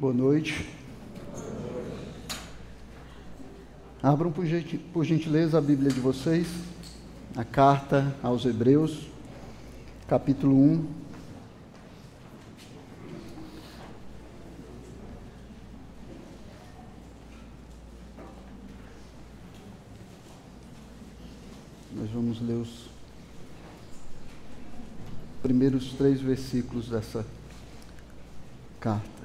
Boa noite. Abram por gentileza a Bíblia de vocês, a carta aos Hebreus, capítulo 1. Nós vamos ler os primeiros três versículos dessa carta.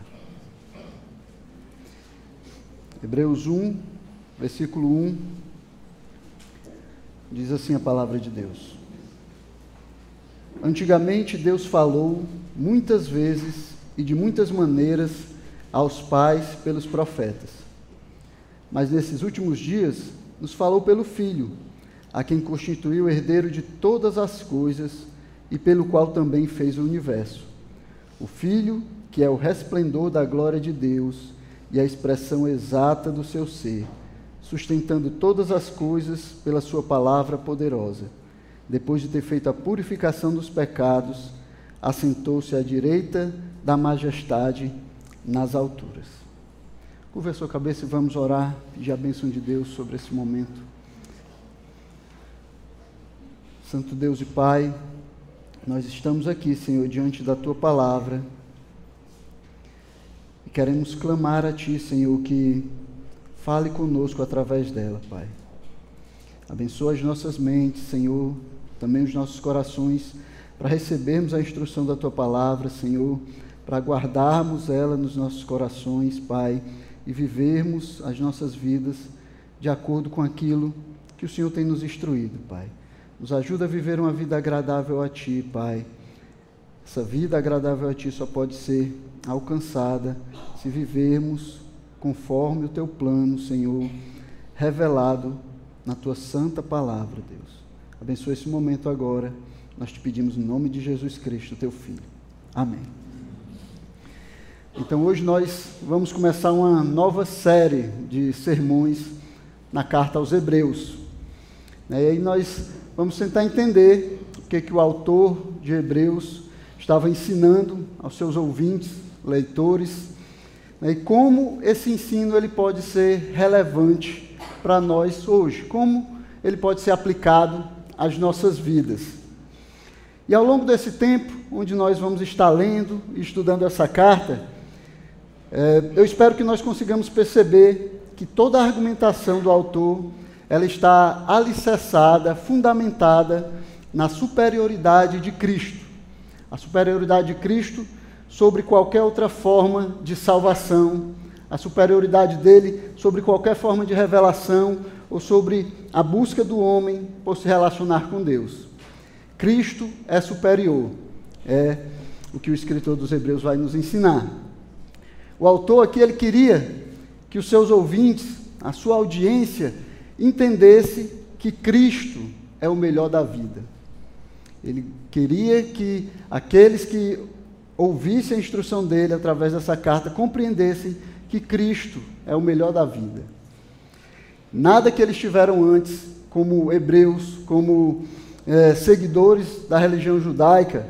Hebreus 1, versículo 1, diz assim a palavra de Deus. Antigamente Deus falou muitas vezes e de muitas maneiras aos pais pelos profetas. Mas nesses últimos dias nos falou pelo Filho, a quem constituiu herdeiro de todas as coisas e pelo qual também fez o universo. O Filho, que é o resplendor da glória de Deus e a expressão exata do seu ser, sustentando todas as coisas pela sua palavra poderosa. Depois de ter feito a purificação dos pecados, assentou-se à direita da majestade nas alturas. Curva sua cabeça e vamos orar, pedir a bênção de Deus sobre esse momento. Santo Deus e Pai, nós estamos aqui, Senhor, diante da tua palavra queremos clamar a Ti, Senhor, que fale conosco através dela, Pai. Abençoa as nossas mentes, Senhor, também os nossos corações, para recebermos a instrução da Tua palavra, Senhor, para guardarmos ela nos nossos corações, Pai, e vivermos as nossas vidas de acordo com aquilo que o Senhor tem nos instruído, Pai. Nos ajuda a viver uma vida agradável a Ti, Pai. Essa vida agradável a Ti só pode ser alcançada se vivermos conforme o teu plano, Senhor, revelado na tua santa palavra, Deus. Abençoa esse momento agora. Nós te pedimos em nome de Jesus Cristo, teu Filho. Amém. Então hoje nós vamos começar uma nova série de sermões na carta aos Hebreus. E aí nós vamos tentar entender o que, que o autor de Hebreus estava ensinando aos seus ouvintes leitores, né, e como esse ensino ele pode ser relevante para nós hoje, como ele pode ser aplicado às nossas vidas. E ao longo desse tempo, onde nós vamos estar lendo e estudando essa carta, é, eu espero que nós consigamos perceber que toda a argumentação do autor ela está alicerçada, fundamentada na superioridade de Cristo. A superioridade de Cristo sobre qualquer outra forma de salvação, a superioridade dele sobre qualquer forma de revelação ou sobre a busca do homem por se relacionar com Deus. Cristo é superior, é o que o escritor dos Hebreus vai nos ensinar. O autor aqui ele queria que os seus ouvintes, a sua audiência, entendesse que Cristo é o melhor da vida. Ele queria que aqueles que ouvissem a instrução dele através dessa carta, compreendessem que Cristo é o melhor da vida. Nada que eles tiveram antes, como hebreus, como é, seguidores da religião judaica,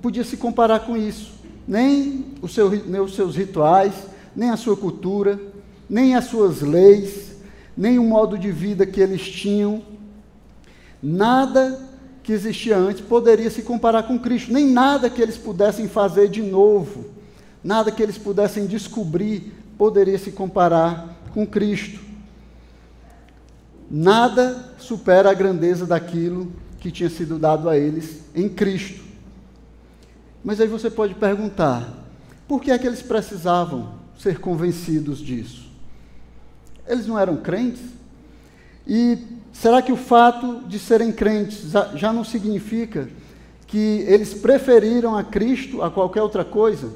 podia se comparar com isso. Nem, seu, nem os seus rituais, nem a sua cultura, nem as suas leis, nem o modo de vida que eles tinham. Nada que existia antes poderia se comparar com Cristo. Nem nada que eles pudessem fazer de novo, nada que eles pudessem descobrir poderia se comparar com Cristo. Nada supera a grandeza daquilo que tinha sido dado a eles em Cristo. Mas aí você pode perguntar: por que é que eles precisavam ser convencidos disso? Eles não eram crentes? E Será que o fato de serem crentes já não significa que eles preferiram a Cristo a qualquer outra coisa?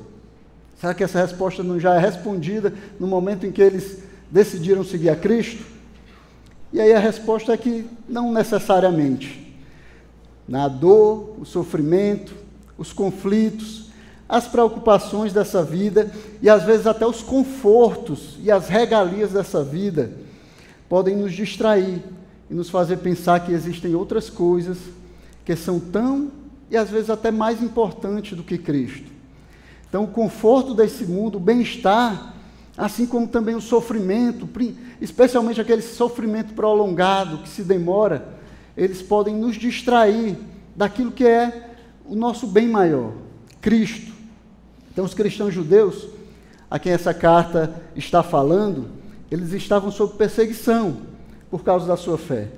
Será que essa resposta não já é respondida no momento em que eles decidiram seguir a Cristo? E aí a resposta é que não necessariamente. Na dor, o sofrimento, os conflitos, as preocupações dessa vida e às vezes até os confortos e as regalias dessa vida podem nos distrair e nos fazer pensar que existem outras coisas que são tão e às vezes até mais importantes do que Cristo. Então, o conforto desse mundo, o bem-estar, assim como também o sofrimento, especialmente aquele sofrimento prolongado que se demora, eles podem nos distrair daquilo que é o nosso bem maior, Cristo. Então, os cristãos judeus, a quem essa carta está falando, eles estavam sob perseguição por causa da sua fé.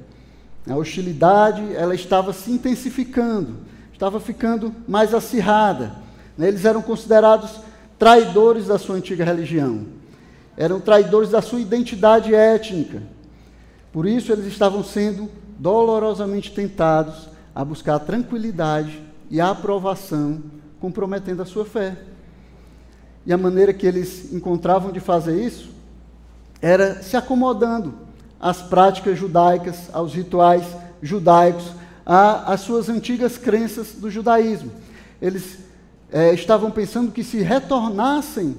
A hostilidade, ela estava se intensificando, estava ficando mais acirrada. Né? Eles eram considerados traidores da sua antiga religião, eram traidores da sua identidade étnica. Por isso, eles estavam sendo dolorosamente tentados a buscar a tranquilidade e a aprovação, comprometendo a sua fé. E a maneira que eles encontravam de fazer isso era se acomodando às práticas judaicas, aos rituais judaicos, às suas antigas crenças do judaísmo. Eles é, estavam pensando que se retornassem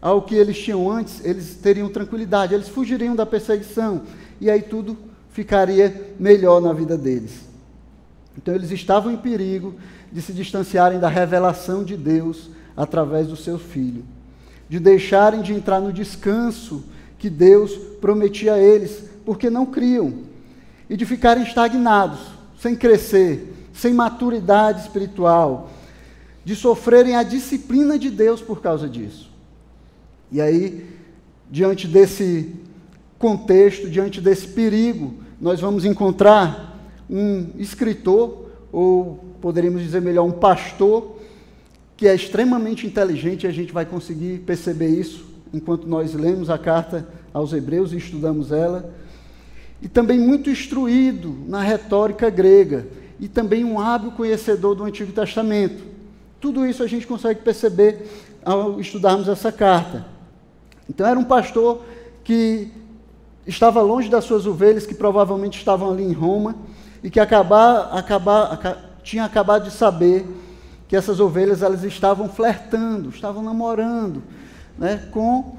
ao que eles tinham antes, eles teriam tranquilidade, eles fugiriam da perseguição, e aí tudo ficaria melhor na vida deles. Então eles estavam em perigo de se distanciarem da revelação de Deus através do seu filho, de deixarem de entrar no descanso que Deus prometia a eles, porque não criam, e de ficarem estagnados, sem crescer, sem maturidade espiritual, de sofrerem a disciplina de Deus por causa disso. E aí, diante desse contexto, diante desse perigo, nós vamos encontrar um escritor, ou poderíamos dizer melhor, um pastor, que é extremamente inteligente, e a gente vai conseguir perceber isso enquanto nós lemos a carta aos Hebreus e estudamos ela, e também muito instruído na retórica grega, e também um hábil conhecedor do Antigo Testamento. Tudo isso a gente consegue perceber ao estudarmos essa carta. Então, era um pastor que estava longe das suas ovelhas, que provavelmente estavam ali em Roma, e que acabar, acabar, tinha acabado de saber que essas ovelhas elas estavam flertando, estavam namorando né, com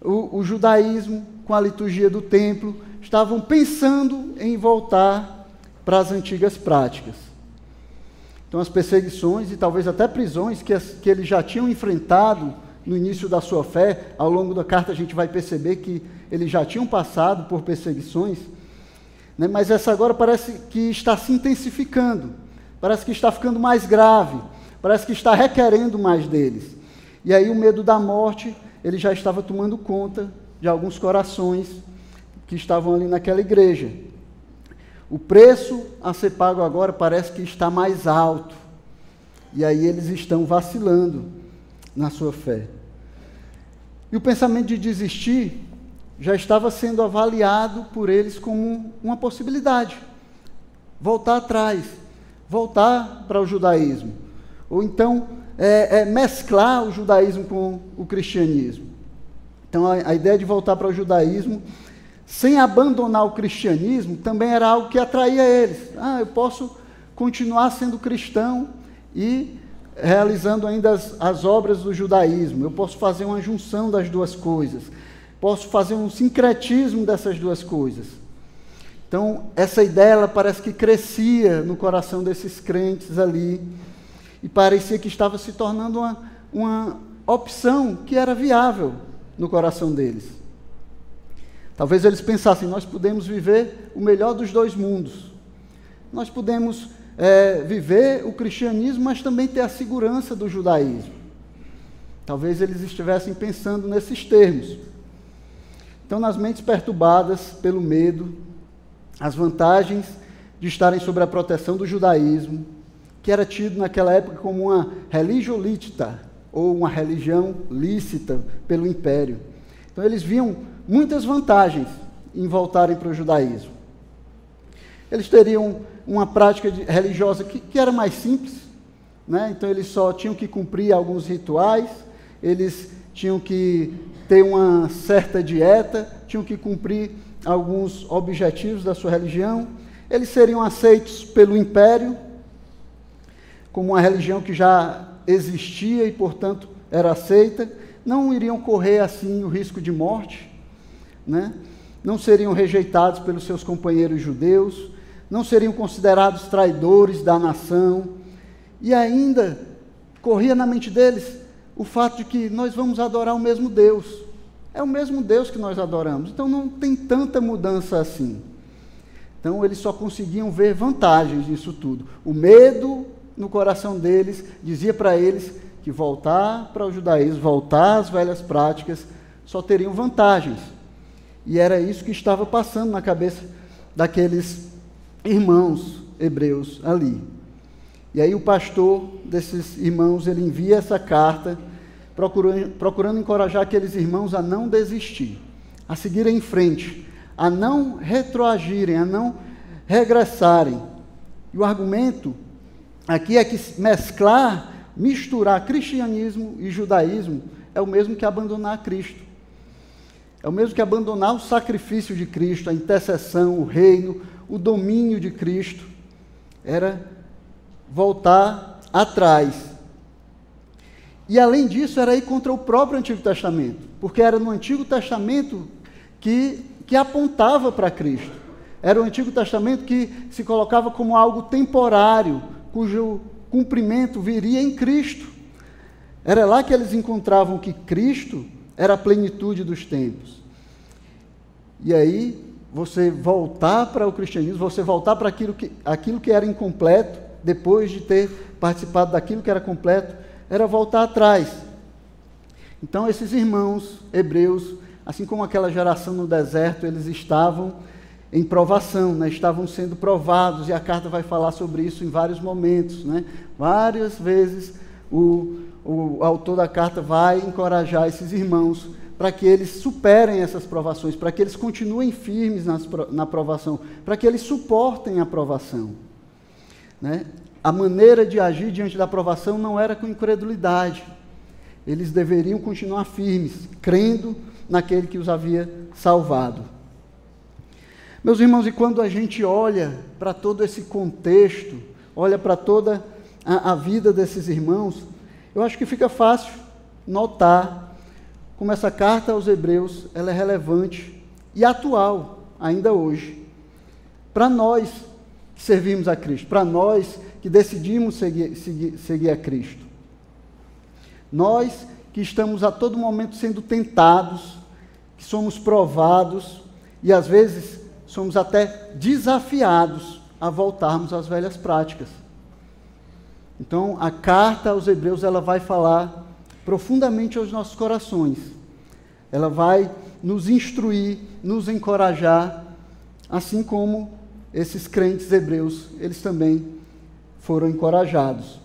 o, o judaísmo, com a liturgia do templo, estavam pensando em voltar para as antigas práticas. Então, as perseguições e talvez até prisões que, as, que eles já tinham enfrentado no início da sua fé, ao longo da carta a gente vai perceber que eles já tinham passado por perseguições, né, mas essa agora parece que está se intensificando, parece que está ficando mais grave, parece que está requerendo mais deles. E aí o medo da morte, ele já estava tomando conta de alguns corações que estavam ali naquela igreja. O preço a ser pago agora parece que está mais alto. E aí eles estão vacilando na sua fé. E o pensamento de desistir já estava sendo avaliado por eles como uma possibilidade. Voltar atrás, voltar para o judaísmo. Ou então é, é mesclar o judaísmo com o cristianismo. Então a, a ideia de voltar para o judaísmo sem abandonar o cristianismo também era algo que atraía eles. Ah, eu posso continuar sendo cristão e realizando ainda as, as obras do judaísmo. Eu posso fazer uma junção das duas coisas. Posso fazer um sincretismo dessas duas coisas. Então, essa ideia ela parece que crescia no coração desses crentes ali e parecia que estava se tornando uma, uma opção que era viável no coração deles. Talvez eles pensassem: nós podemos viver o melhor dos dois mundos. Nós podemos é, viver o cristianismo, mas também ter a segurança do judaísmo. Talvez eles estivessem pensando nesses termos. Então, nas mentes perturbadas pelo medo, as vantagens de estarem sob a proteção do judaísmo, que era tido naquela época como uma religião lícita, ou uma religião lícita pelo império. Então, eles viam muitas vantagens em voltarem para o judaísmo. Eles teriam uma prática religiosa que, que, era mais simples, né? então eles só tinham que cumprir alguns rituais, eles tinham que ter uma certa dieta, tinham que cumprir alguns objetivos da sua religião, eles seriam aceitos pelo império como uma religião que já existia e, portanto, era aceita, não iriam correr assim o risco de morte, né? não seriam rejeitados pelos seus companheiros judeus, não seriam considerados traidores da nação, e ainda corria na mente deles o fato de que nós vamos adorar o mesmo Deus. É o mesmo Deus que nós adoramos. Então não tem tanta mudança assim. Então eles só conseguiam ver vantagens nisso tudo. O medo no coração deles dizia para eles que voltar para o judaísmo, voltar às velhas práticas, só teriam vantagens. E era isso que estava passando na cabeça daqueles irmãos hebreus ali. E aí o pastor desses irmãos, ele envia essa carta procurando, procurando encorajar aqueles irmãos a não desistir, a seguirem em frente, a não retroagirem, a não regressarem. E o argumento aqui é que mesclar, misturar cristianismo e judaísmo é o mesmo que abandonar Cristo. É o mesmo que abandonar o sacrifício de Cristo, a intercessão, o reino, o domínio de Cristo. Era voltar atrás. E além disso, era ir contra o próprio Antigo Testamento, porque era no Antigo Testamento que, que apontava para Cristo. Era o Antigo Testamento que se colocava como algo temporário, cujo cumprimento viria em Cristo. Era lá que eles encontravam que Cristo era a plenitude dos tempos. E aí, você voltar para o cristianismo, você voltar para aquilo que, aquilo que era incompleto, depois de ter participado daquilo que era completo, era voltar atrás. Então, esses irmãos hebreus, assim como aquela geração no deserto, eles estavam em provação, né? estavam sendo provados, e a carta vai falar sobre isso em vários momentos. Né? Várias vezes o, o autor da carta vai encorajar esses irmãos para que eles superem essas provações, para que eles continuem firmes nas, na provação, para que eles suportem a provação. Né? A maneira de agir diante da provação não era com incredulidade. Eles deveriam continuar firmes, crendo naquele que os havia salvado. Meus irmãos, e quando a gente olha para todo esse contexto, olha para toda a, a, vida desses irmãos, eu acho que fica fácil notar como essa carta aos Hebreus ela é relevante e atual ainda hoje. Para nós que servimos a Cristo, para nós que decidimos seguir, seguir, seguir a Cristo. Nós que estamos a todo momento sendo tentados, que somos provados e às vezes somos até desafiados a voltarmos às velhas práticas. Então, a carta aos Hebreus ela vai falar profundamente aos nossos corações. Ela vai nos instruir, nos encorajar, assim como esses crentes hebreus, eles também foram encorajados.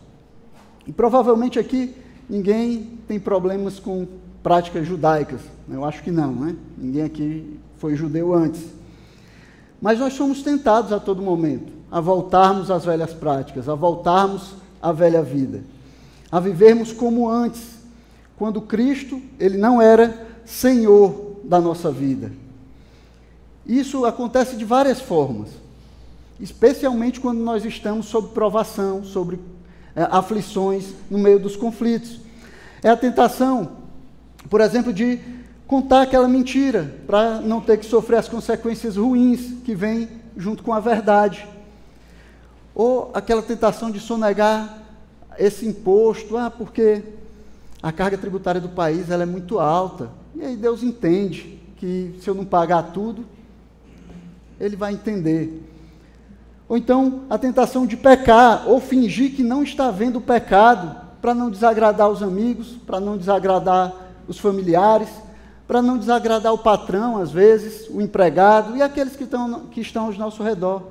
E provavelmente aqui ninguém tem problemas com práticas judaicas. Eu acho que não, né? Ninguém aqui foi judeu antes. Mas nós somos tentados a todo momento a voltarmos às velhas práticas, a voltarmos à velha vida, a vivermos como antes, quando Cristo, ele não era Senhor da nossa vida. Isso acontece de várias formas, especialmente quando nós estamos sob provação, sobre é, aflições no meio dos conflitos. É a tentação, por exemplo, de contar aquela mentira, para não ter que sofrer as consequências ruins que vêm junto com a verdade. Ou aquela tentação de sonegar esse imposto, ah, porque a carga tributária do país ela é muito alta. E aí Deus entende que se eu não pagar tudo, ele vai entender. Ou então a tentação de pecar, ou fingir que não está vendo o pecado, para não desagradar os amigos, para não desagradar os familiares para não desagradar o patrão, às vezes, o empregado e aqueles que estão, que estão ao nosso redor.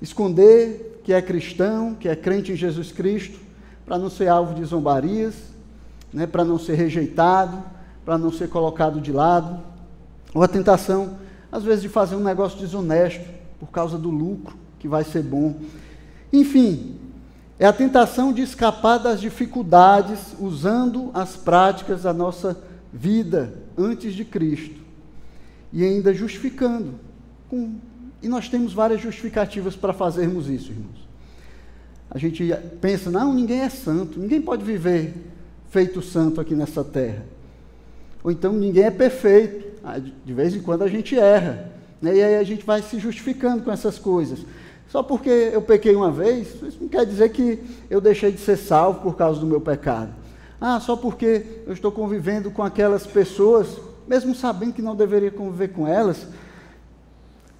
Esconder que é cristão, que é crente em Jesus Cristo, para não ser alvo de zombarias, né, para não ser rejeitado, para não ser colocado de lado. Ou a tentação, às vezes, de fazer um negócio desonesto por causa do lucro, que vai ser bom. Enfim, é a tentação de escapar das dificuldades usando as práticas da nossa vida antes de Cristo e ainda justificando. Com, e nós temos várias justificativas para fazermos isso, irmãos. A gente pensa, não, ninguém é santo, ninguém pode viver feito santo aqui nessa terra. Ou então ninguém é perfeito. Ah, de vez em quando a gente erra. Né? E aí a gente vai se justificando com essas coisas. Só porque eu pequei uma vez, isso não quer dizer que eu deixei de ser salvo por causa do meu pecado. Ah, só porque eu estou convivendo com aquelas pessoas, mesmo sabendo que não deveria conviver com elas,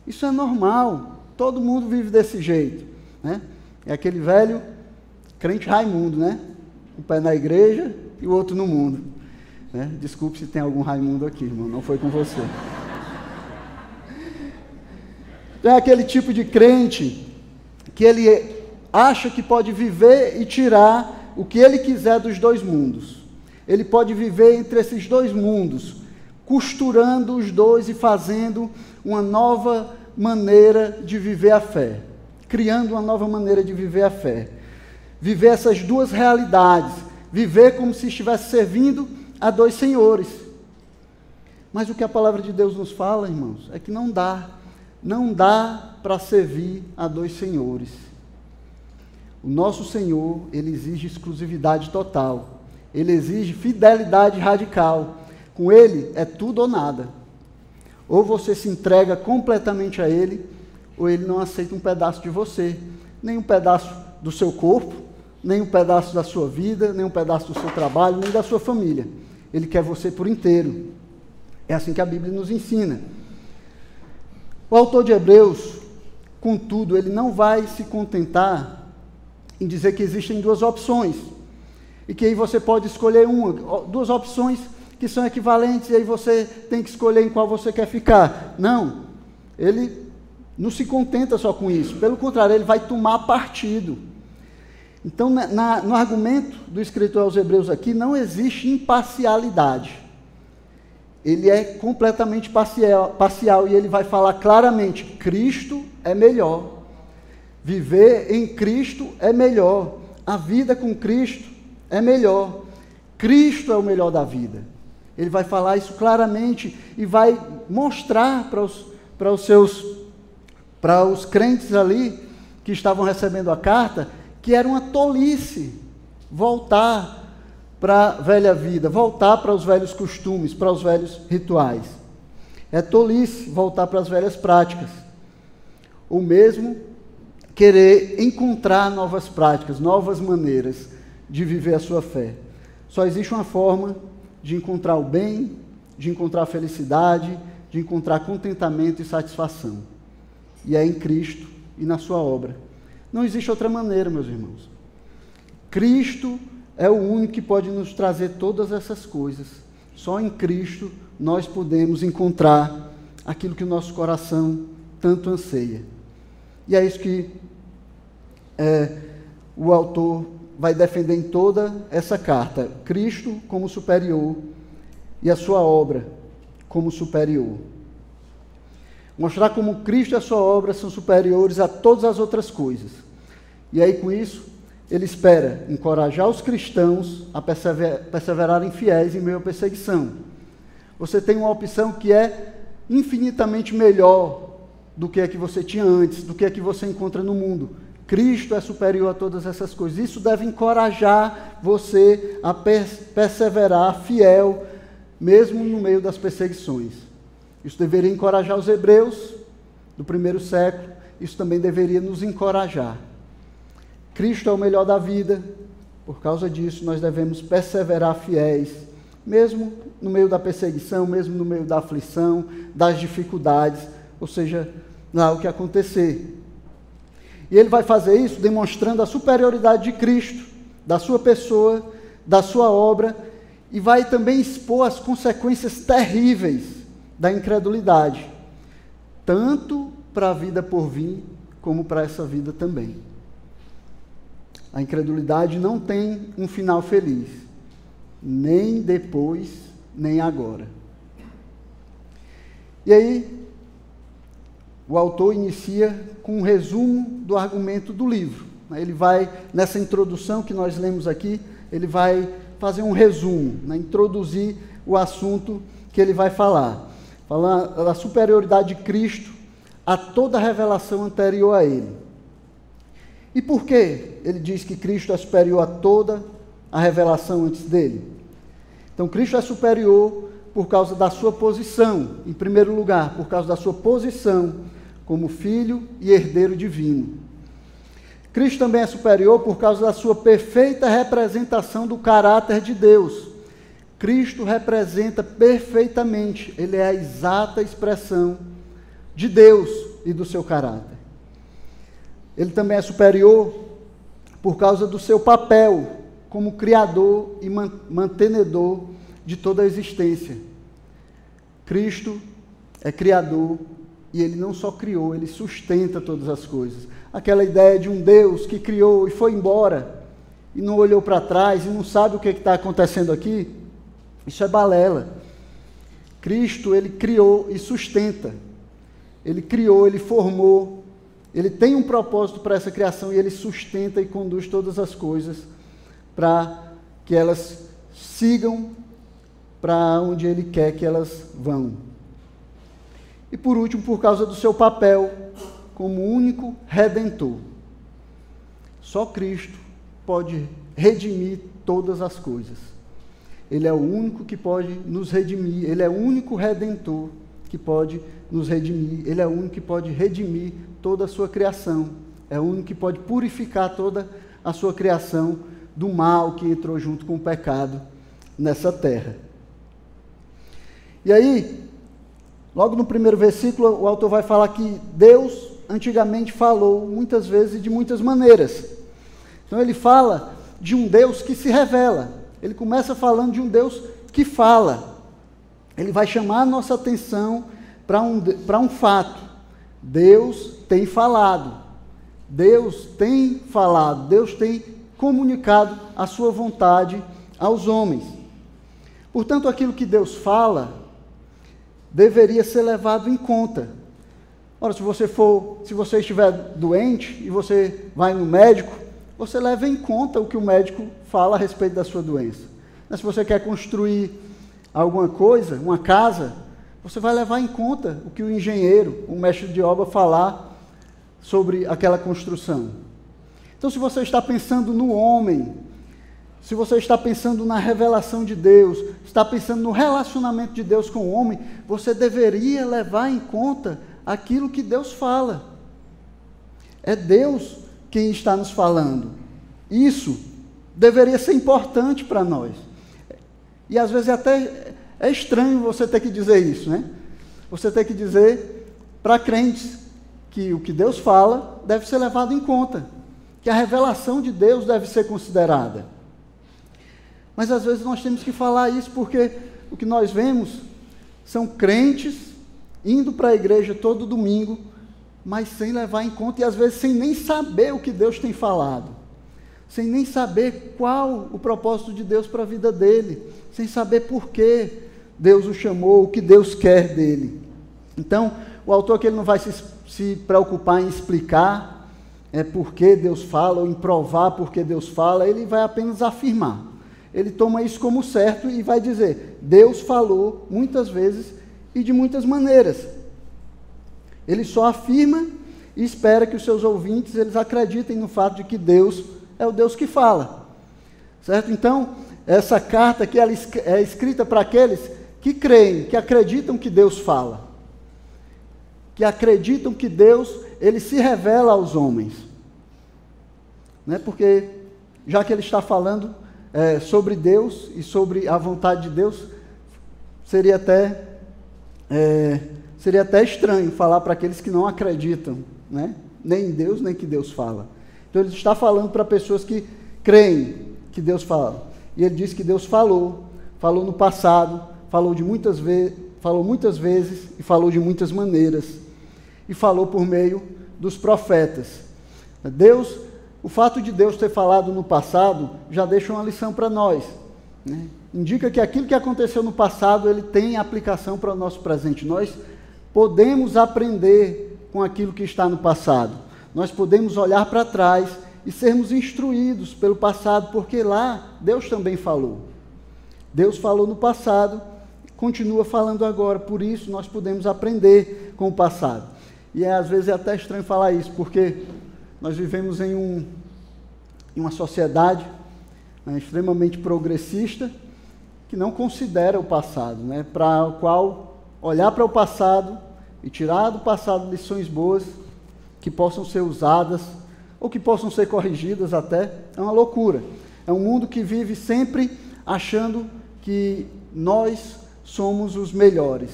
isso é normal. Todo mundo vive desse jeito. Né? É aquele velho crente Raimundo, né? Um pé na igreja e o outro no mundo. Né? Desculpe se tem algum Raimundo aqui, irmão, não foi com você. É aquele tipo de crente que ele acha que pode viver e tirar o que ele quiser dos dois mundos. Ele pode viver entre esses dois mundos, costurando os dois e fazendo uma nova maneira de viver a fé, criando uma nova maneira de viver a fé. Viver essas duas realidades, viver como se estivesse servindo a dois senhores. Mas o que a palavra de Deus nos fala, irmãos, é que não dá. Não dá para servir a dois senhores. O nosso Senhor, ele exige exclusividade total. Ele exige fidelidade radical. Com ele é tudo ou nada. Ou você se entrega completamente a ele, ou ele não aceita um pedaço de você, nem um pedaço do seu corpo, nem um pedaço da sua vida, nem um pedaço do seu trabalho, nem da sua família. Ele quer você por inteiro. É assim que a Bíblia nos ensina. O autor de Hebreus, contudo, ele não vai se contentar em dizer que existem duas opções. E que aí você pode escolher uma, duas opções que são equivalentes, e aí você tem que escolher em qual você quer ficar. Não. Ele não se contenta só com isso. Pelo contrário, ele vai tomar partido. Então, na, no argumento do escritor aos Hebreus aqui, não existe imparcialidade. Ele é completamente parcial, parcial e ele vai falar claramente: Cristo é melhor. Viver em Cristo é melhor. A vida com Cristo é melhor. Cristo é o melhor da vida. Ele vai falar isso claramente e vai mostrar para os, para os seus para os crentes ali que estavam recebendo a carta que era uma tolice voltar para a velha vida, voltar para os velhos costumes, para os velhos rituais. É tolice voltar para as velhas práticas. Ou mesmo querer encontrar novas práticas, novas maneiras de viver a sua fé. Só existe uma forma de encontrar o bem, de encontrar felicidade, de encontrar contentamento e satisfação. E é em Cristo e na sua obra. Não existe outra maneira, meus irmãos. Cristo é o único que pode nos trazer todas essas coisas. Só em Cristo nós podemos encontrar aquilo que o nosso coração tanto anseia. E é isso que é, o autor vai defender em toda essa carta: Cristo como superior e a sua obra como superior. Mostrar como Cristo e a sua obra são superiores a todas as outras coisas. E aí, com isso, ele espera encorajar os cristãos a persever perseverarem fiéis em meio à perseguição. Você tem uma opção que é infinitamente melhor do que a que você tinha antes, do que a que você encontra no mundo. Cristo é superior a todas essas coisas. Isso deve encorajar você a perseverar fiel, mesmo no meio das perseguições. Isso deveria encorajar os hebreus do primeiro século, isso também deveria nos encorajar. Cristo é o melhor da vida, por causa disso nós devemos perseverar fiéis, mesmo no meio da perseguição, mesmo no meio da aflição, das dificuldades, ou seja, lá o que acontecer. E ele vai fazer isso demonstrando a superioridade de Cristo, da sua pessoa, da sua obra, e vai também expor as consequências terríveis da incredulidade, tanto para a vida por vir, como para essa vida também. A incredulidade não tem um final feliz, nem depois, nem agora. E aí, o autor inicia com um resumo do argumento do livro. Ele vai, nessa introdução que nós lemos aqui, ele vai fazer um resumo, né, introduzir o assunto que ele vai falar. Falar da superioridade de Cristo a toda a revelação anterior a ele. E por que ele diz que Cristo é superior a toda a revelação antes dele? Então, Cristo é superior por causa da sua posição, em primeiro lugar, por causa da sua posição como filho e herdeiro divino. Cristo também é superior por causa da sua perfeita representação do caráter de Deus. Cristo representa perfeitamente, ele é a exata expressão de Deus e do seu caráter. Ele também é superior por causa do seu papel como criador e mantenedor de toda a existência. Cristo é criador e ele não só criou, ele sustenta todas as coisas. Aquela ideia de um Deus que criou e foi embora e não olhou para trás e não sabe o que está acontecendo aqui, isso é balela. Cristo, ele criou e sustenta. Ele criou, ele formou, ele tem um propósito para essa criação e ele sustenta e conduz todas as coisas para que elas sigam para onde ele quer que elas vão. E por último, por causa do seu papel como único redentor. Só Cristo pode redimir todas as coisas. Ele é o único que pode nos redimir, ele é o único redentor que pode nos redimir, ele é o único que pode redimir toda a sua criação, é o único que pode purificar toda a sua criação do mal que entrou junto com o pecado nessa terra. E aí, logo no primeiro versículo, o autor vai falar que Deus antigamente falou muitas vezes e de muitas maneiras. Então ele fala de um Deus que se revela. Ele começa falando de um Deus que fala. Ele vai chamar a nossa atenção para um, um fato. Deus tem falado. Deus tem falado. Deus tem comunicado a sua vontade aos homens. Portanto, aquilo que Deus fala deveria ser levado em conta. Ora, se você for, se você estiver doente e você vai no médico, você leva em conta o que o médico fala a respeito da sua doença. Mas se você quer construir alguma coisa, uma casa, você vai levar em conta o que o engenheiro, o mestre de obra falar sobre aquela construção. Então, se você está pensando no homem, se você está pensando na revelação de Deus, está pensando no relacionamento de Deus com o homem, você deveria levar em conta aquilo que Deus fala. É Deus quem está nos falando. Isso deveria ser importante para nós. E às vezes até é estranho você ter que dizer isso, né? Você ter que dizer para crentes que o que Deus fala deve ser levado em conta que a revelação de Deus deve ser considerada. Mas às vezes nós temos que falar isso porque o que nós vemos são crentes indo para a igreja todo domingo, mas sem levar em conta e às vezes sem nem saber o que Deus tem falado, sem nem saber qual o propósito de Deus para a vida dele, sem saber por que Deus o chamou, o que Deus quer dele. Então, o autor que ele não vai se, se preocupar em explicar é porque Deus fala, ou em provar porque Deus fala, ele vai apenas afirmar. Ele toma isso como certo e vai dizer: Deus falou muitas vezes e de muitas maneiras. Ele só afirma e espera que os seus ouvintes eles acreditem no fato de que Deus é o Deus que fala. Certo? Então, essa carta aqui ela é escrita para aqueles que creem, que acreditam que Deus fala. Que acreditam que Deus ele se revela aos homens. Né? Porque, já que ele está falando é, sobre Deus e sobre a vontade de Deus, seria até, é, seria até estranho falar para aqueles que não acreditam, né? nem em Deus, nem que Deus fala. Então, ele está falando para pessoas que creem que Deus fala. E ele diz que Deus falou, falou no passado, falou de muitas vezes, falou muitas vezes e falou de muitas maneiras e falou por meio dos profetas. Deus, o fato de Deus ter falado no passado já deixa uma lição para nós. Né? Indica que aquilo que aconteceu no passado ele tem aplicação para o nosso presente. Nós podemos aprender com aquilo que está no passado. Nós podemos olhar para trás e sermos instruídos pelo passado, porque lá Deus também falou. Deus falou no passado, continua falando agora, por isso nós podemos aprender com o passado. E é, às vezes é até estranho falar isso, porque nós vivemos em, um, em uma sociedade né, extremamente progressista que não considera o passado, né, para o qual olhar para o passado e tirar do passado lições boas que possam ser usadas ou que possam ser corrigidas até, é uma loucura. É um mundo que vive sempre achando que nós somos os melhores,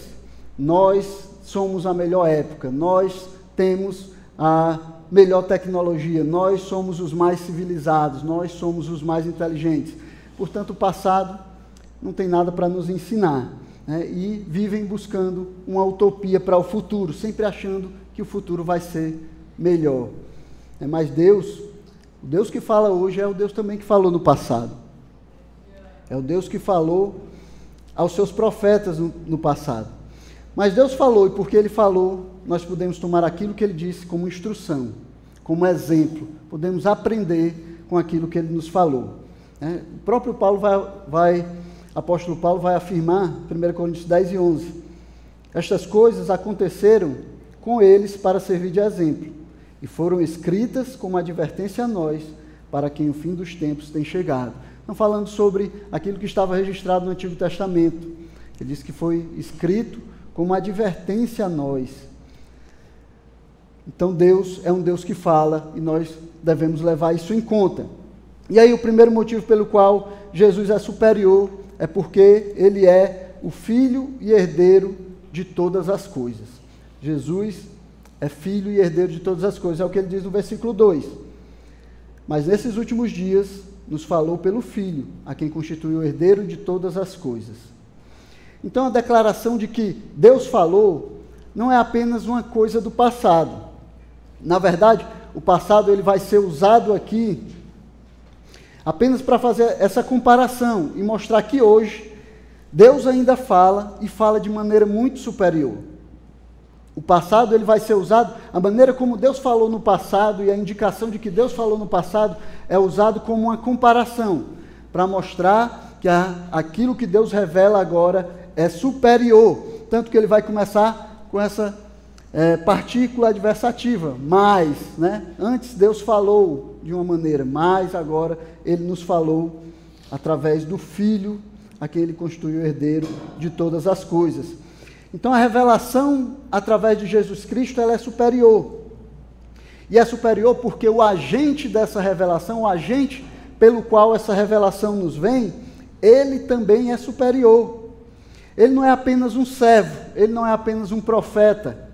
nós somos a melhor época, nós temos a melhor tecnologia, nós somos os mais civilizados, nós somos os mais inteligentes. Portanto, o passado não tem nada para nos ensinar. Né? E vivem buscando uma utopia para o futuro, sempre achando que o futuro vai ser melhor. É, mas Deus, o Deus que fala hoje é o Deus também que falou no passado. É o Deus que falou aos seus profetas no, no passado. Mas Deus falou, e porque Ele falou, nós podemos tomar aquilo que Ele disse como instrução, como exemplo. Podemos aprender com aquilo que Ele nos falou. É, o próprio Paulo vai, vai, apóstolo Paulo vai afirmar, 1 Coríntios 10 e 11, estas coisas aconteceram com eles para servir de exemplo, e foram escritas como advertência a nós, para quem o fim dos tempos tem chegado. Não falando sobre aquilo que estava registrado no Antigo Testamento. Ele diz que foi escrito como advertência a nós. Então Deus é um Deus que fala e nós devemos levar isso em conta. E aí o primeiro motivo pelo qual Jesus é superior é porque ele é o filho e herdeiro de todas as coisas. Jesus é filho e herdeiro de todas as coisas, é o que ele diz no versículo 2. Mas nesses últimos dias nos falou pelo Filho, a quem constituiu o herdeiro de todas as coisas. Então a declaração de que Deus falou não é apenas uma coisa do passado. Na verdade, o passado ele vai ser usado aqui apenas para fazer essa comparação e mostrar que hoje Deus ainda fala e fala de maneira muito superior. O passado ele vai ser usado, a maneira como Deus falou no passado e a indicação de que Deus falou no passado é usado como uma comparação para mostrar que aquilo que Deus revela agora é superior. Tanto que ele vai começar com essa é, partícula adversativa, mais, né? Antes Deus falou de uma maneira, mas agora ele nos falou através do Filho, a quem ele constituiu herdeiro de todas as coisas. Então a revelação através de Jesus Cristo ela é superior. E é superior porque o agente dessa revelação, o agente pelo qual essa revelação nos vem, ele também é superior. Ele não é apenas um servo, ele não é apenas um profeta,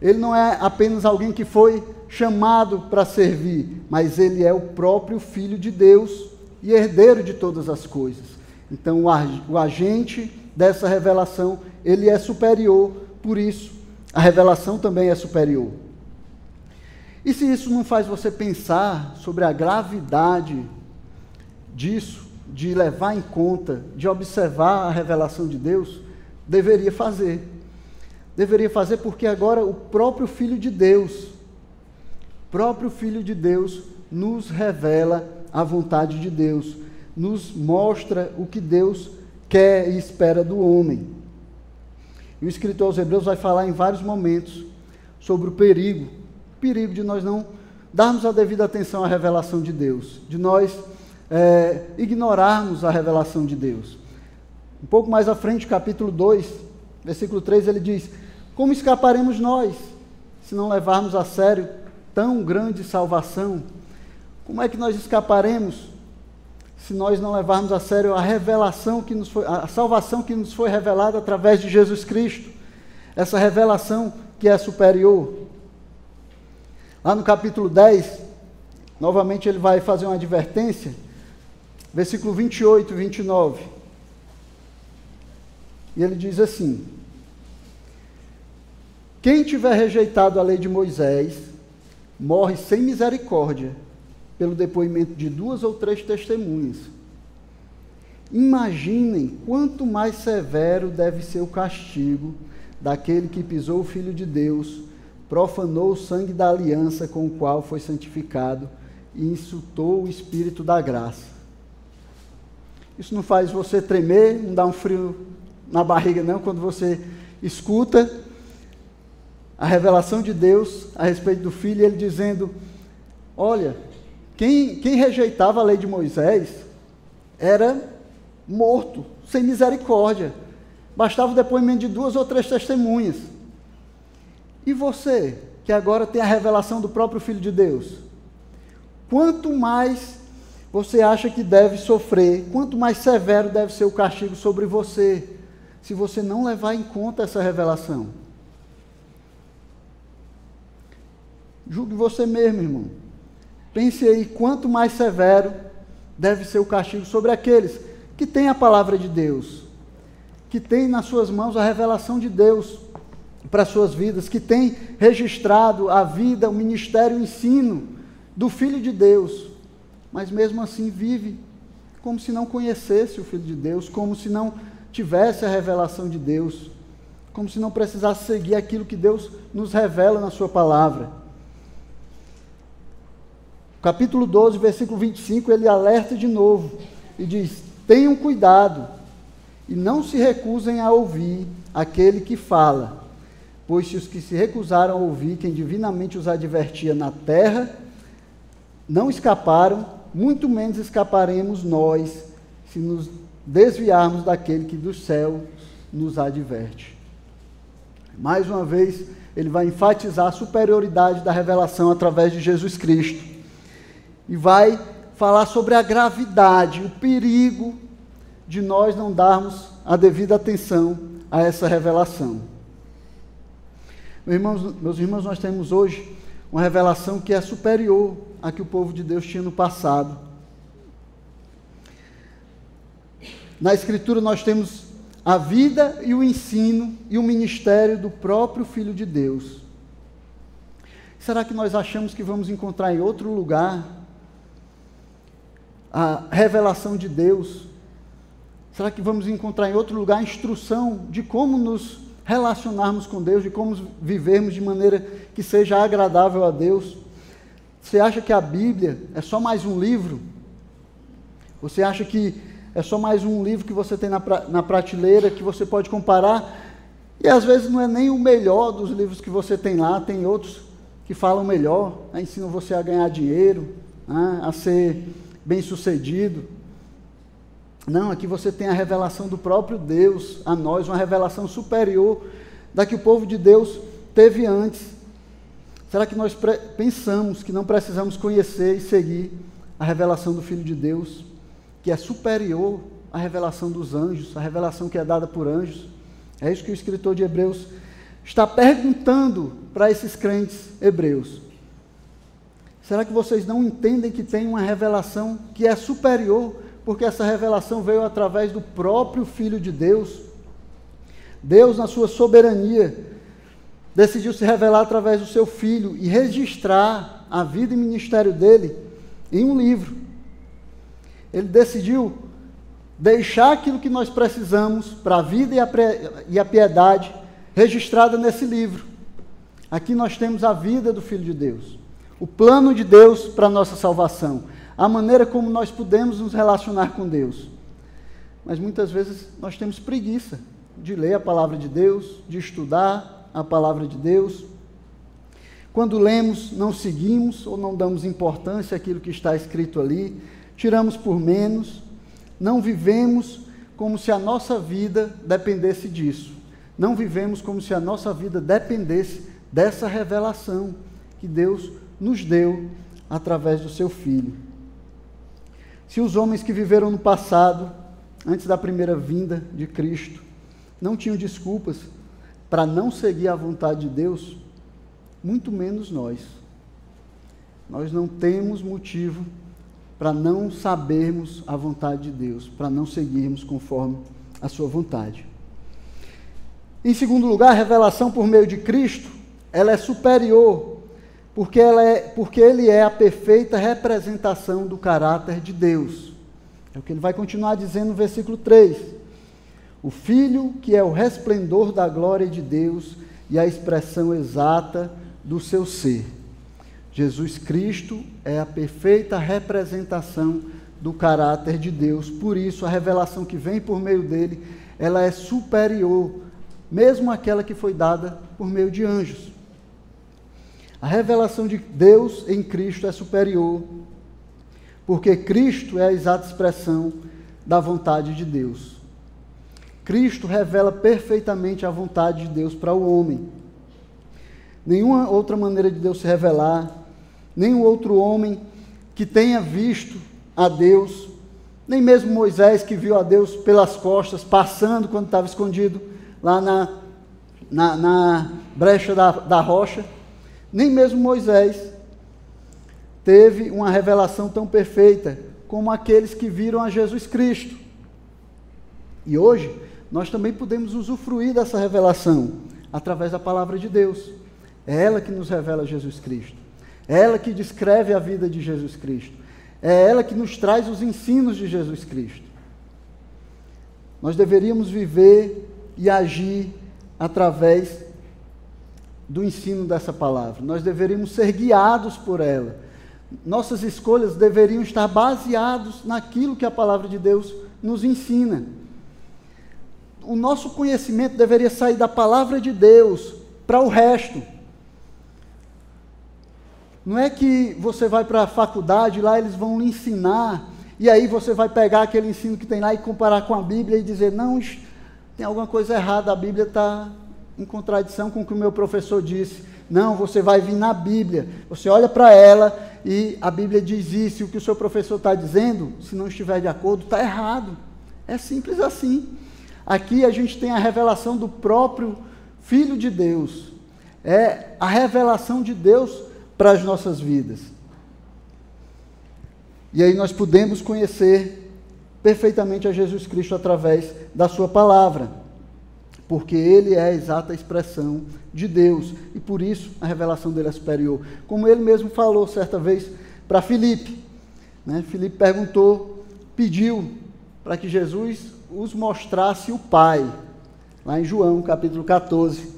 ele não é apenas alguém que foi chamado para servir, mas ele é o próprio Filho de Deus e herdeiro de todas as coisas. Então, o agente dessa revelação ele é superior, por isso a revelação também é superior. E se isso não faz você pensar sobre a gravidade disso, de levar em conta, de observar a revelação de Deus, deveria fazer. Deveria fazer porque agora o próprio Filho de Deus, próprio Filho de Deus, nos revela a vontade de Deus, nos mostra o que Deus quer e espera do homem. E o escritor aos Hebreus vai falar em vários momentos sobre o perigo, o perigo de nós não darmos a devida atenção à revelação de Deus, de nós é, ignorarmos a revelação de Deus. Um pouco mais à frente, capítulo 2, versículo 3, ele diz: Como escaparemos nós se não levarmos a sério tão grande salvação? Como é que nós escaparemos se nós não levarmos a sério a revelação que nos foi, a salvação que nos foi revelada através de Jesus Cristo, essa revelação que é superior. Lá no capítulo 10, novamente ele vai fazer uma advertência, versículo 28 e 29. E ele diz assim: Quem tiver rejeitado a lei de Moisés, morre sem misericórdia pelo depoimento de duas ou três testemunhas. Imaginem quanto mais severo deve ser o castigo daquele que pisou o Filho de Deus, profanou o sangue da aliança com o qual foi santificado e insultou o Espírito da graça. Isso não faz você tremer, não dá um frio na barriga, não, quando você escuta a revelação de Deus a respeito do Filho, ele dizendo: Olha, quem, quem rejeitava a lei de Moisés era morto, sem misericórdia. Bastava o depoimento de duas ou três testemunhas. E você, que agora tem a revelação do próprio Filho de Deus, quanto mais você acha que deve sofrer, quanto mais severo deve ser o castigo sobre você, se você não levar em conta essa revelação. Julgue você mesmo, irmão. Pense aí quanto mais severo deve ser o castigo sobre aqueles que têm a palavra de Deus, que têm nas suas mãos a revelação de Deus para suas vidas, que têm registrado a vida, o ministério, o ensino do Filho de Deus mas mesmo assim vive como se não conhecesse o Filho de Deus, como se não tivesse a revelação de Deus, como se não precisasse seguir aquilo que Deus nos revela na Sua palavra. Capítulo 12, versículo 25, ele alerta de novo e diz: Tenham cuidado e não se recusem a ouvir aquele que fala, pois se os que se recusaram a ouvir quem divinamente os advertia na terra não escaparam, muito menos escaparemos nós se nos desviarmos daquele que do céu nos adverte. Mais uma vez, ele vai enfatizar a superioridade da revelação através de Jesus Cristo. E vai falar sobre a gravidade, o perigo de nós não darmos a devida atenção a essa revelação. Meus irmãos, meus irmãos, nós temos hoje uma revelação que é superior à que o povo de Deus tinha no passado. Na Escritura nós temos a vida e o ensino e o ministério do próprio Filho de Deus. Será que nós achamos que vamos encontrar em outro lugar a revelação de Deus? Será que vamos encontrar em outro lugar a instrução de como nos relacionarmos com Deus, de como vivermos de maneira que seja agradável a Deus. Você acha que a Bíblia é só mais um livro? Você acha que é só mais um livro que você tem na, pra, na prateleira, que você pode comparar? E às vezes não é nem o melhor dos livros que você tem lá, tem outros que falam melhor, né? ensinam você a ganhar dinheiro, né? a ser bem sucedido. Não, aqui você tem a revelação do próprio Deus a nós, uma revelação superior da que o povo de Deus teve antes. Será que nós pensamos que não precisamos conhecer e seguir a revelação do Filho de Deus, que é superior à revelação dos anjos, a revelação que é dada por anjos? É isso que o escritor de Hebreus está perguntando para esses crentes hebreus. Será que vocês não entendem que tem uma revelação que é superior porque essa revelação veio através do próprio Filho de Deus. Deus, na sua soberania, decidiu se revelar através do seu Filho e registrar a vida e ministério dele em um livro. Ele decidiu deixar aquilo que nós precisamos para a vida e a, piedade registrada nesse livro. Aqui nós temos a vida do Filho de Deus, o plano de Deus para a nossa salvação a maneira como nós podemos nos relacionar com Deus. Mas muitas vezes nós temos preguiça de ler a palavra de Deus, de estudar a palavra de Deus. Quando lemos, não seguimos ou não damos importância àquilo que está escrito ali, tiramos por menos, não vivemos como se a nossa vida dependesse disso. Não vivemos como se a nossa vida dependesse dessa revelação que Deus nos deu através do seu Filho. Se os homens que viveram no passado, antes da primeira vinda de Cristo, não tinham desculpas para não seguir a vontade de Deus, muito menos nós. Nós não temos motivo para não sabermos a vontade de Deus, para não seguirmos conforme a sua vontade. Em segundo lugar, a revelação por meio de Cristo, ela é superior porque, ela é, porque ele é a perfeita representação do caráter de Deus. É o que ele vai continuar dizendo no versículo 3. O Filho, que é o resplendor da glória de Deus e a expressão exata do seu ser. Jesus Cristo é a perfeita representação do caráter de Deus. Por isso, a revelação que vem por meio dele, ela é superior, mesmo aquela que foi dada por meio de anjos. A revelação de Deus em Cristo é superior, porque Cristo é a exata expressão da vontade de Deus. Cristo revela perfeitamente a vontade de Deus para o homem. Nenhuma outra maneira de Deus se revelar, nenhum outro homem que tenha visto a Deus, nem mesmo Moisés que viu a Deus pelas costas, passando quando estava escondido lá na, na, na brecha da, da rocha, nem mesmo Moisés teve uma revelação tão perfeita como aqueles que viram a Jesus Cristo. E hoje, nós também podemos usufruir dessa revelação através da palavra de Deus. É ela que nos revela Jesus Cristo. É ela que descreve a vida de Jesus Cristo. É ela que nos traz os ensinos de Jesus Cristo. Nós deveríamos viver e agir através do ensino dessa palavra. Nós deveríamos ser guiados por ela. Nossas escolhas deveriam estar baseadas naquilo que a palavra de Deus nos ensina. O nosso conhecimento deveria sair da palavra de Deus para o resto. Não é que você vai para a faculdade, lá eles vão lhe ensinar, e aí você vai pegar aquele ensino que tem lá e comparar com a Bíblia e dizer: não, tem alguma coisa errada, a Bíblia está em contradição com o que o meu professor disse. Não, você vai vir na Bíblia, você olha para ela e a Bíblia diz isso, e o que o seu professor está dizendo, se não estiver de acordo, está errado. É simples assim. Aqui a gente tem a revelação do próprio Filho de Deus. É a revelação de Deus para as nossas vidas. E aí nós podemos conhecer perfeitamente a Jesus Cristo através da Sua palavra, porque Ele é a exata expressão de Deus e por isso a revelação dele é superior. Como ele mesmo falou certa vez para Filipe. Né? Filipe perguntou, pediu para que Jesus os mostrasse o Pai, lá em João capítulo 14,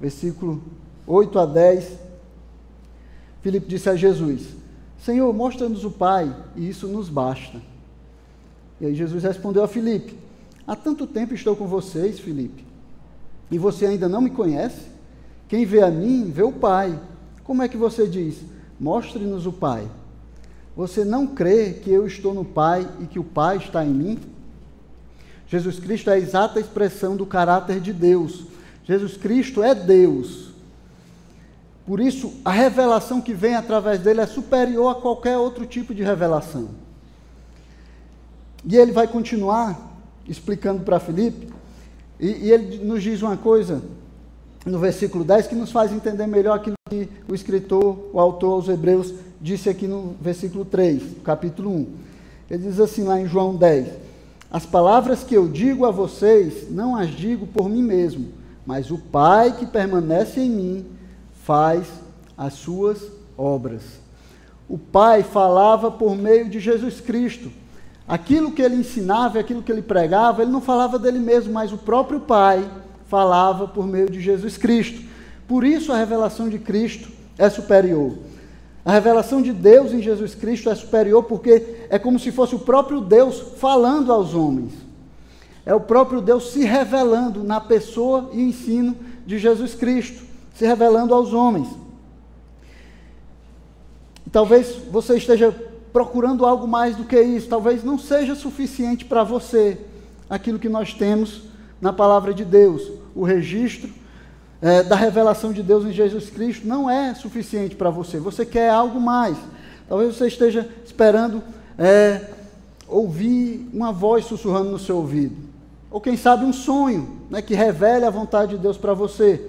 versículo 8 a 10. Filipe disse a Jesus: Senhor, mostra-nos o Pai, e isso nos basta. E aí Jesus respondeu a Filipe: Há tanto tempo estou com vocês, Filipe, e você ainda não me conhece? Quem vê a mim, vê o Pai. Como é que você diz? Mostre-nos o Pai. Você não crê que eu estou no Pai e que o Pai está em mim? Jesus Cristo é a exata expressão do caráter de Deus. Jesus Cristo é Deus. Por isso, a revelação que vem através dele é superior a qualquer outro tipo de revelação. E ele vai continuar explicando para Filipe, e, e, ele nos diz uma coisa no versículo 10 que nos faz entender melhor aquilo que o escritor, o autor aos Hebreus, disse aqui no versículo 3, capítulo 1. Ele diz assim lá em João 10: As palavras que eu digo a vocês, não as digo por mim mesmo, mas o Pai que permanece em mim faz as suas obras. O Pai falava por meio de Jesus Cristo. Aquilo que ele ensinava, aquilo que ele pregava, ele não falava dele mesmo, mas o próprio Pai falava por meio de Jesus Cristo. Por isso a revelação de Cristo é superior. A revelação de Deus em Jesus Cristo é superior porque é como se fosse o próprio Deus falando aos homens. É o próprio Deus se revelando na pessoa e ensino de Jesus Cristo, se revelando aos homens. Talvez você esteja procurando algo mais do que isso, talvez não seja suficiente para você aquilo que nós temos na palavra de Deus. O registro é, da revelação de Deus em Jesus Cristo não é suficiente para você. Você quer algo mais. Talvez você esteja esperando é, ouvir uma voz sussurrando no seu ouvido. Ou quem sabe um sonho né, que revele a vontade de Deus para você.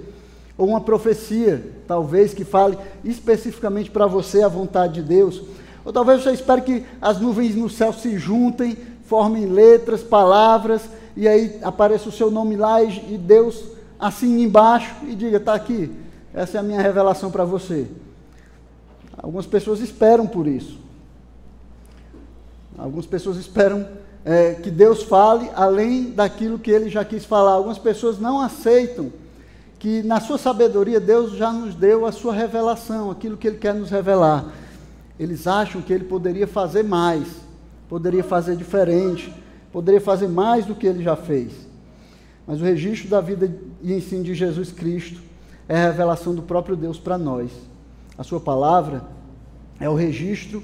Ou uma profecia, talvez, que fale especificamente para você a vontade de Deus. Ou talvez você espere que as nuvens no céu se juntem, formem letras, palavras, e aí apareça o seu nome lá e Deus assine embaixo e diga: está aqui, essa é a minha revelação para você. Algumas pessoas esperam por isso. Algumas pessoas esperam é, que Deus fale além daquilo que ele já quis falar. Algumas pessoas não aceitam que, na sua sabedoria, Deus já nos deu a sua revelação, aquilo que ele quer nos revelar. Eles acham que ele poderia fazer mais, poderia fazer diferente, poderia fazer mais do que ele já fez. Mas o registro da vida e ensino de Jesus Cristo é a revelação do próprio Deus para nós. A sua palavra é o registro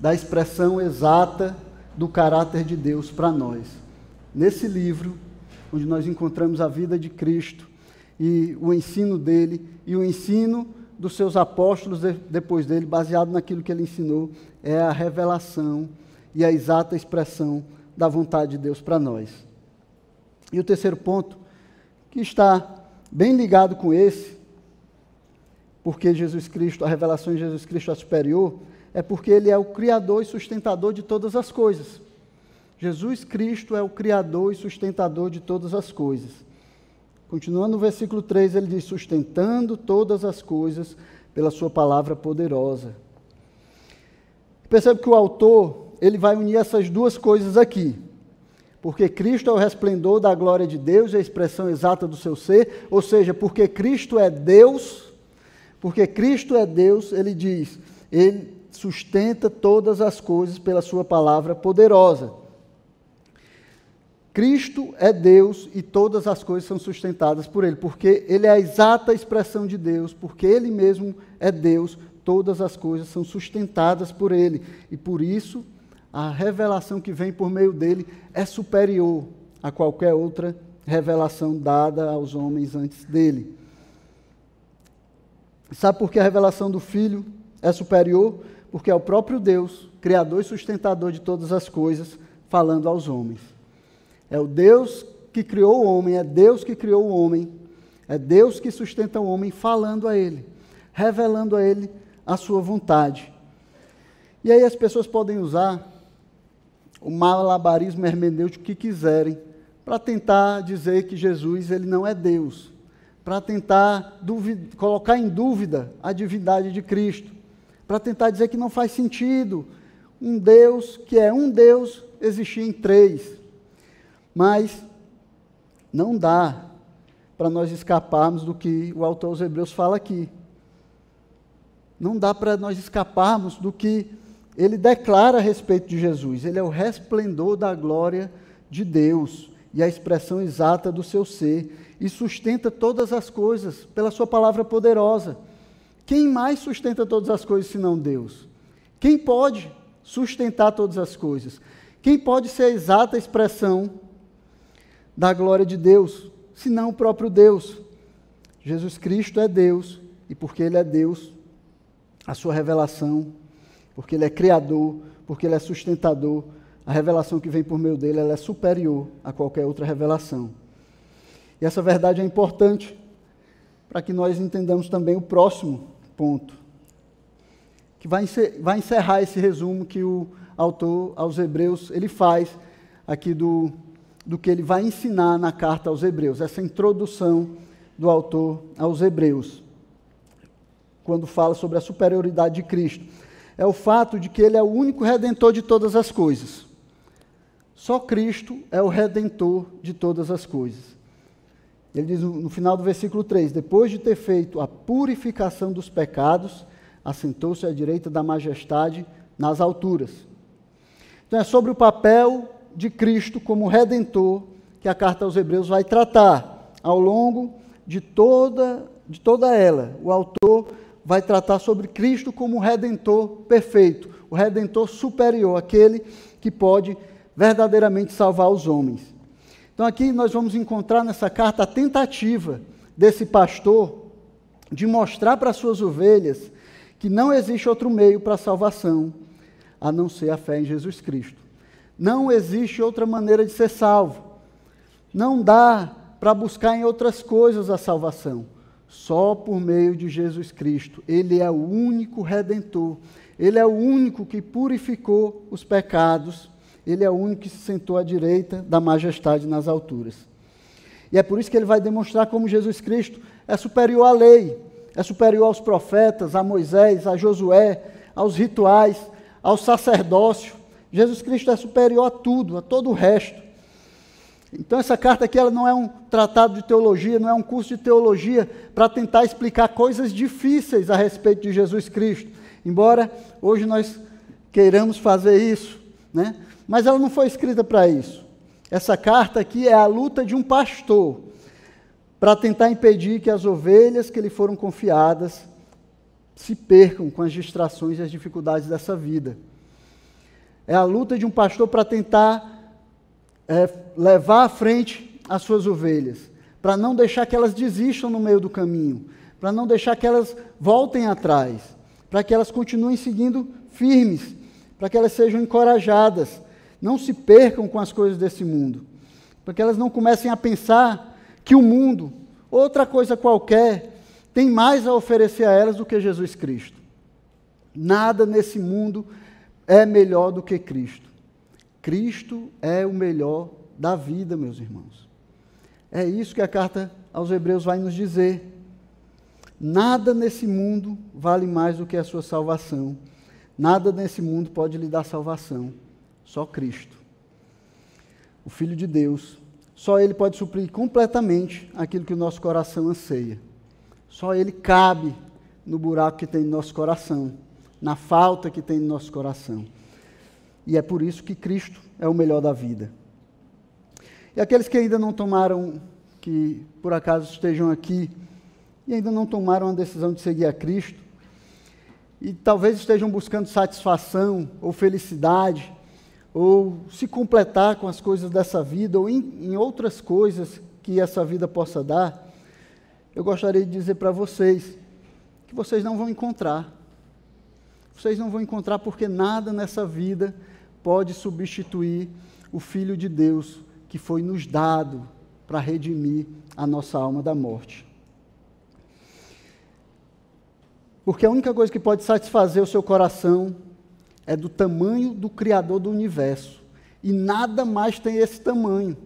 da expressão exata do caráter de Deus para nós. Nesse livro, onde nós encontramos a vida de Cristo e o ensino dele e o ensino dos seus apóstolos de, depois dele, baseado naquilo que ele ensinou, é a revelação e a exata expressão da vontade de Deus para nós. E o terceiro ponto, que está bem ligado com esse, porque Jesus Cristo, a revelação de Jesus Cristo é superior, é porque ele é o criador e sustentador de todas as coisas. Jesus Cristo é o criador e sustentador de todas as coisas. Continuando no versículo 3, ele diz: sustentando todas as coisas pela sua palavra poderosa. Percebe que o autor, ele vai unir essas duas coisas aqui. Porque Cristo é o resplendor da glória de Deus e a expressão exata do seu ser, ou seja, porque Cristo é Deus, porque Cristo é Deus, ele diz, ele sustenta todas as coisas pela sua palavra poderosa. Cristo é Deus e todas as coisas são sustentadas por Ele, porque Ele é a exata expressão de Deus, porque Ele mesmo é Deus, todas as coisas são sustentadas por Ele. E por isso, a revelação que vem por meio dele é superior a qualquer outra revelação dada aos homens antes dele. Sabe por que a revelação do Filho é superior? Porque é o próprio Deus, Criador e sustentador de todas as coisas, falando aos homens. É o Deus que criou o homem, é Deus que criou o homem, é Deus que sustenta o homem falando a ele, revelando a ele a sua vontade. E aí as pessoas podem usar o malabarismo hermenêutico que quiserem para tentar dizer que Jesus ele não é Deus, para tentar colocar em dúvida a divindade de Cristo, para tentar dizer que não faz sentido um Deus que é um Deus existir em três. Mas não dá para nós escaparmos do que o autor aos Hebreus fala aqui. Não dá para nós escaparmos do que ele declara a respeito de Jesus. Ele é o resplendor da glória de Deus e a expressão exata do seu ser e sustenta todas as coisas pela sua palavra poderosa. Quem mais sustenta todas as coisas senão Deus? Quem pode sustentar todas as coisas? Quem pode ser a exata expressão da glória de Deus, senão o próprio Deus. Jesus Cristo é Deus, e porque Ele é Deus, a sua revelação, porque Ele é Criador, porque Ele é sustentador, a revelação que vem por meio dele é superior a qualquer outra revelação. E essa verdade é importante para que nós entendamos também o próximo ponto, que vai encerrar esse resumo que o autor aos Hebreus ele faz aqui do do que ele vai ensinar na carta aos Hebreus, essa introdução do autor aos Hebreus, quando fala sobre a superioridade de Cristo. É o fato de que ele é o único redentor de todas as coisas. Só Cristo é o redentor de todas as coisas. Ele diz no final do versículo 3: Depois de ter feito a purificação dos pecados, assentou-se à direita da majestade nas alturas. Então é sobre o papel de Cristo como redentor que a carta aos Hebreus vai tratar ao longo de toda, de toda ela. O autor vai tratar sobre Cristo como redentor perfeito, o redentor superior, aquele que pode verdadeiramente salvar os homens. Então aqui nós vamos encontrar nessa carta a tentativa desse pastor de mostrar para suas ovelhas que não existe outro meio para a salvação a não ser a fé em Jesus Cristo. Não existe outra maneira de ser salvo. Não dá para buscar em outras coisas a salvação. Só por meio de Jesus Cristo. Ele é o único redentor. Ele é o único que purificou os pecados. Ele é o único que se sentou à direita da majestade nas alturas. E é por isso que ele vai demonstrar como Jesus Cristo é superior à lei, é superior aos profetas, a Moisés, a Josué, aos rituais, ao sacerdócio. Jesus Cristo é superior a tudo, a todo o resto. Então essa carta aqui ela não é um tratado de teologia, não é um curso de teologia para tentar explicar coisas difíceis a respeito de Jesus Cristo. Embora hoje nós queiramos fazer isso, né? Mas ela não foi escrita para isso. Essa carta aqui é a luta de um pastor para tentar impedir que as ovelhas que lhe foram confiadas se percam com as distrações e as dificuldades dessa vida. É a luta de um pastor para tentar é, levar à frente as suas ovelhas, para não deixar que elas desistam no meio do caminho, para não deixar que elas voltem atrás, para que elas continuem seguindo firmes, para que elas sejam encorajadas, não se percam com as coisas desse mundo, para que elas não comecem a pensar que o mundo, outra coisa qualquer, tem mais a oferecer a elas do que Jesus Cristo. Nada nesse mundo é melhor do que Cristo. Cristo é o melhor da vida, meus irmãos. É isso que a carta aos Hebreus vai nos dizer. Nada nesse mundo vale mais do que a sua salvação. Nada nesse mundo pode lhe dar salvação. Só Cristo. O Filho de Deus. Só Ele pode suprir completamente aquilo que o nosso coração anseia. Só Ele cabe no buraco que tem no nosso coração, na falta que tem no nosso coração. E é por isso que Cristo é o melhor da vida. E aqueles que ainda não tomaram, que por acaso estejam aqui e ainda não tomaram a decisão de seguir a Cristo, e talvez estejam buscando satisfação ou felicidade, ou se completar com as coisas dessa vida, ou em, em outras coisas que essa vida possa dar, eu gostaria de dizer para vocês que vocês não vão encontrar. Vocês não vão encontrar porque nada nessa vida pode substituir o Filho de Deus que foi nos dado para redimir a nossa alma da morte. Porque a única coisa que pode satisfazer o seu coração é do tamanho do Criador do universo. E nada mais tem esse tamanho.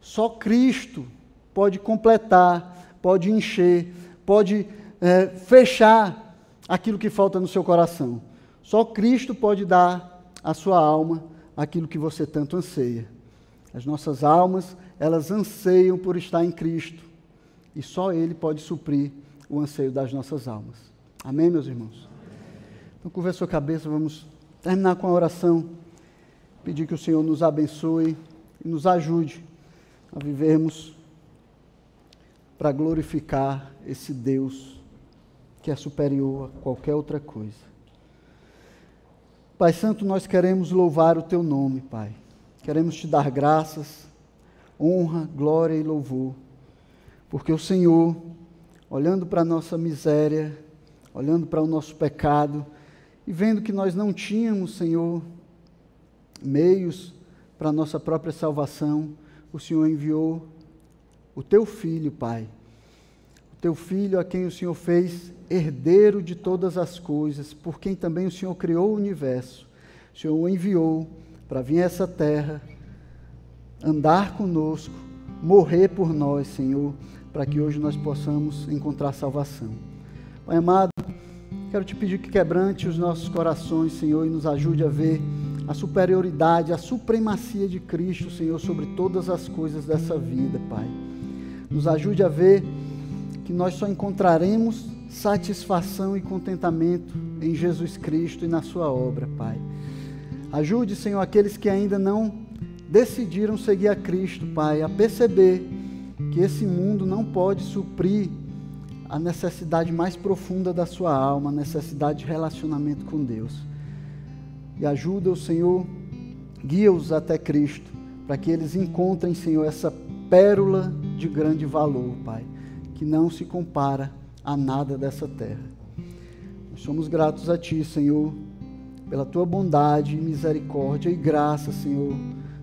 Só Cristo pode completar pode encher, pode é, fechar aquilo que falta no seu coração. Só Cristo pode dar à sua alma aquilo que você tanto anseia. As nossas almas, elas anseiam por estar em Cristo. E só Ele pode suprir o anseio das nossas almas. Amém, meus irmãos? Então, curva a sua cabeça, vamos terminar com a oração. Pedir que o Senhor nos abençoe e nos ajude a vivermos para glorificar esse Deus que é superior a qualquer outra coisa. Pai Santo, nós queremos louvar o Teu nome, Pai. Queremos te dar graças, honra, glória e louvor, porque o Senhor, olhando para a nossa miséria, olhando para o nosso pecado e vendo que nós não tínhamos, Senhor, meios para a nossa própria salvação, o Senhor enviou o teu filho, Pai. Teu filho a quem o Senhor fez herdeiro de todas as coisas, por quem também o Senhor criou o universo. O Senhor o enviou para vir a essa terra, andar conosco, morrer por nós, Senhor, para que hoje nós possamos encontrar salvação. Pai amado, quero te pedir que quebrante os nossos corações, Senhor, e nos ajude a ver a superioridade, a supremacia de Cristo, Senhor, sobre todas as coisas dessa vida, Pai. Nos ajude a ver que nós só encontraremos satisfação e contentamento em Jesus Cristo e na Sua obra, Pai. Ajude, Senhor, aqueles que ainda não decidiram seguir a Cristo, Pai, a perceber que esse mundo não pode suprir a necessidade mais profunda da sua alma, a necessidade de relacionamento com Deus. E ajuda o Senhor, guia-os até Cristo, para que eles encontrem, Senhor, essa pérola de grande valor, Pai, que não se compara a nada dessa terra. Nós somos gratos a Ti, Senhor, pela Tua bondade, misericórdia e graça, Senhor,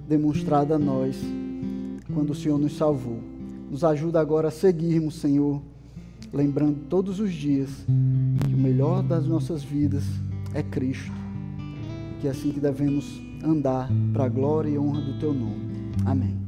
demonstrada a nós quando o Senhor nos salvou. Nos ajuda agora a seguirmos, Senhor, lembrando todos os dias que o melhor das nossas vidas é Cristo, que é assim que devemos andar para a glória e honra do Teu nome. Amém.